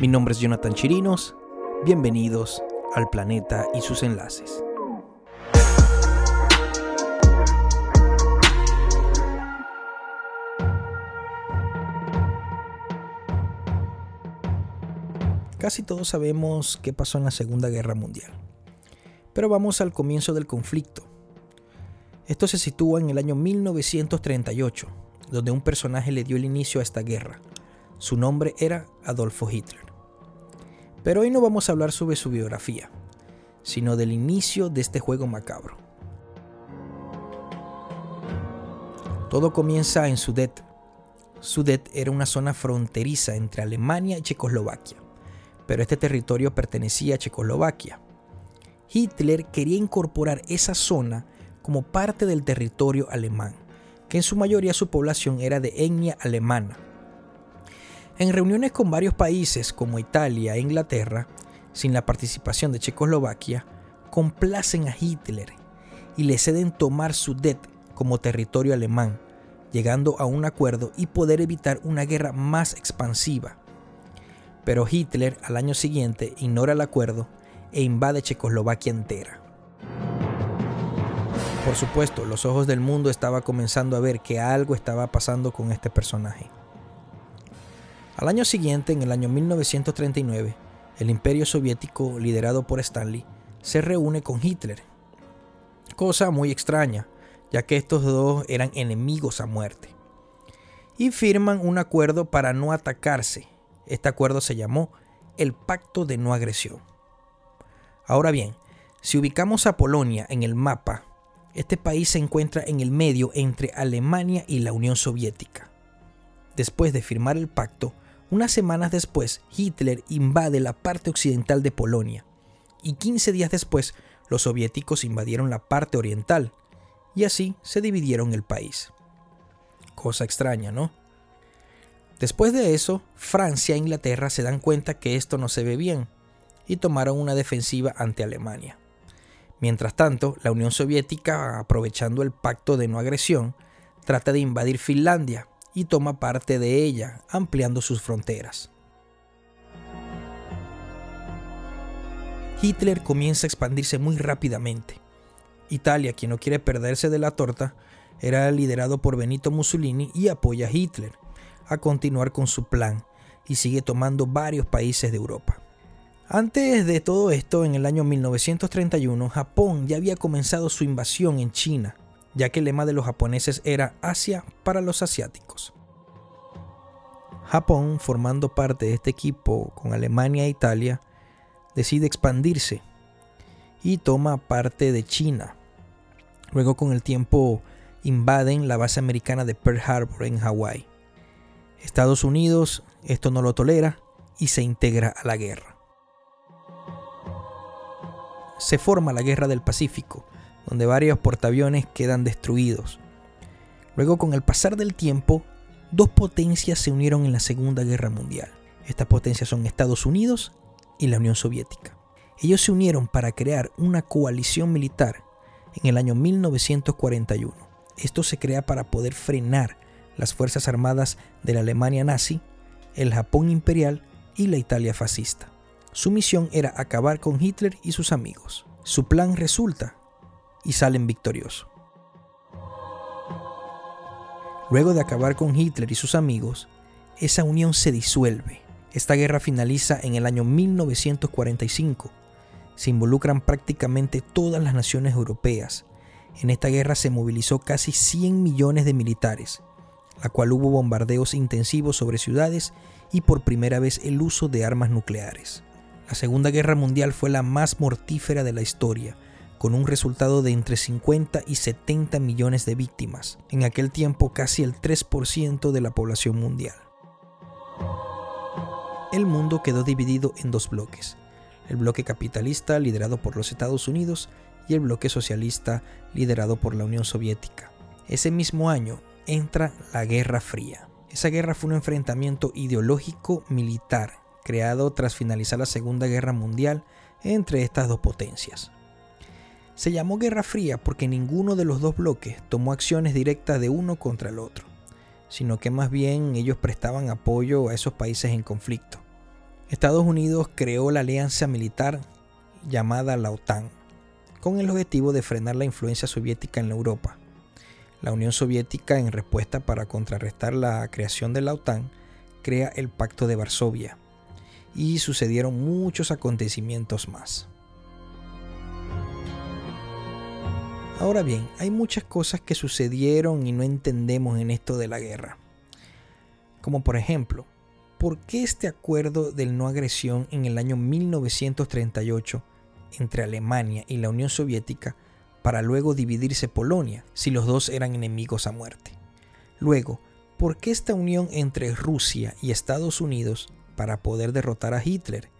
Mi nombre es Jonathan Chirinos. Bienvenidos al planeta y sus enlaces. Casi todos sabemos qué pasó en la Segunda Guerra Mundial. Pero vamos al comienzo del conflicto. Esto se sitúa en el año 1938, donde un personaje le dio el inicio a esta guerra. Su nombre era Adolfo Hitler. Pero hoy no vamos a hablar sobre su biografía, sino del inicio de este juego macabro. Todo comienza en Sudet. Sudet era una zona fronteriza entre Alemania y Checoslovaquia, pero este territorio pertenecía a Checoslovaquia. Hitler quería incorporar esa zona como parte del territorio alemán, que en su mayoría su población era de etnia alemana. En reuniones con varios países como Italia e Inglaterra, sin la participación de Checoslovaquia, complacen a Hitler y le ceden tomar Sudet como territorio alemán, llegando a un acuerdo y poder evitar una guerra más expansiva. Pero Hitler al año siguiente ignora el acuerdo e invade Checoslovaquia entera. Por supuesto, los ojos del mundo estaban comenzando a ver que algo estaba pasando con este personaje. Al año siguiente, en el año 1939, el imperio soviético, liderado por Stanley, se reúne con Hitler. Cosa muy extraña, ya que estos dos eran enemigos a muerte. Y firman un acuerdo para no atacarse. Este acuerdo se llamó el Pacto de No Agresión. Ahora bien, si ubicamos a Polonia en el mapa, este país se encuentra en el medio entre Alemania y la Unión Soviética. Después de firmar el pacto, unas semanas después Hitler invade la parte occidental de Polonia y 15 días después los soviéticos invadieron la parte oriental y así se dividieron el país. Cosa extraña, ¿no? Después de eso, Francia e Inglaterra se dan cuenta que esto no se ve bien y tomaron una defensiva ante Alemania. Mientras tanto, la Unión Soviética, aprovechando el pacto de no agresión, trata de invadir Finlandia y toma parte de ella, ampliando sus fronteras. Hitler comienza a expandirse muy rápidamente. Italia, quien no quiere perderse de la torta, era liderado por Benito Mussolini y apoya a Hitler a continuar con su plan y sigue tomando varios países de Europa. Antes de todo esto, en el año 1931, Japón ya había comenzado su invasión en China, ya que el lema de los japoneses era Asia para los asiáticos. Japón, formando parte de este equipo con Alemania e Italia, decide expandirse y toma parte de China. Luego con el tiempo invaden la base americana de Pearl Harbor en Hawái. Estados Unidos esto no lo tolera y se integra a la guerra se forma la Guerra del Pacífico, donde varios portaaviones quedan destruidos. Luego, con el pasar del tiempo, dos potencias se unieron en la Segunda Guerra Mundial. Estas potencias son Estados Unidos y la Unión Soviética. Ellos se unieron para crear una coalición militar en el año 1941. Esto se crea para poder frenar las Fuerzas Armadas de la Alemania nazi, el Japón imperial y la Italia fascista. Su misión era acabar con Hitler y sus amigos. Su plan resulta y salen victoriosos. Luego de acabar con Hitler y sus amigos, esa unión se disuelve. Esta guerra finaliza en el año 1945. Se involucran prácticamente todas las naciones europeas. En esta guerra se movilizó casi 100 millones de militares, la cual hubo bombardeos intensivos sobre ciudades y por primera vez el uso de armas nucleares. La Segunda Guerra Mundial fue la más mortífera de la historia, con un resultado de entre 50 y 70 millones de víctimas, en aquel tiempo casi el 3% de la población mundial. El mundo quedó dividido en dos bloques, el bloque capitalista liderado por los Estados Unidos y el bloque socialista liderado por la Unión Soviética. Ese mismo año entra la Guerra Fría. Esa guerra fue un enfrentamiento ideológico militar creado tras finalizar la Segunda Guerra Mundial entre estas dos potencias. Se llamó Guerra Fría porque ninguno de los dos bloques tomó acciones directas de uno contra el otro, sino que más bien ellos prestaban apoyo a esos países en conflicto. Estados Unidos creó la alianza militar llamada la OTAN, con el objetivo de frenar la influencia soviética en Europa. La Unión Soviética, en respuesta para contrarrestar la creación de la OTAN, crea el Pacto de Varsovia, y sucedieron muchos acontecimientos más. Ahora bien, hay muchas cosas que sucedieron y no entendemos en esto de la guerra. Como por ejemplo, ¿por qué este acuerdo del no agresión en el año 1938 entre Alemania y la Unión Soviética para luego dividirse Polonia si los dos eran enemigos a muerte? Luego, ¿por qué esta unión entre Rusia y Estados Unidos para poder derrotar a Hitler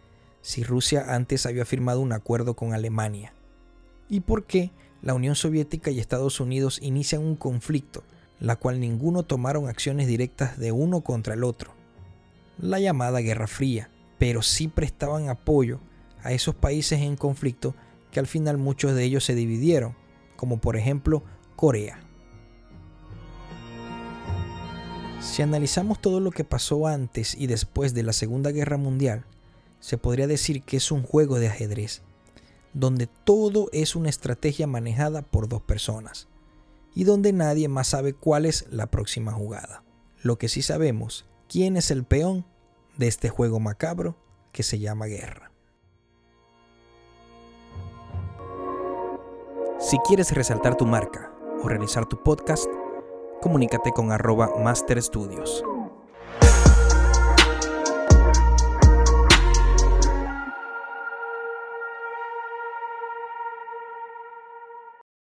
si Rusia antes había firmado un acuerdo con Alemania? ¿Y por qué la Unión Soviética y Estados Unidos inician un conflicto, la cual ninguno tomaron acciones directas de uno contra el otro, la llamada Guerra Fría, pero sí prestaban apoyo a esos países en conflicto que al final muchos de ellos se dividieron, como por ejemplo Corea. Si analizamos todo lo que pasó antes y después de la Segunda Guerra Mundial, se podría decir que es un juego de ajedrez donde todo es una estrategia manejada por dos personas y donde nadie más sabe cuál es la próxima jugada. Lo que sí sabemos, quién es el peón de este juego macabro que se llama guerra. Si quieres resaltar tu marca o realizar tu podcast, comunícate con arroba Master Studios.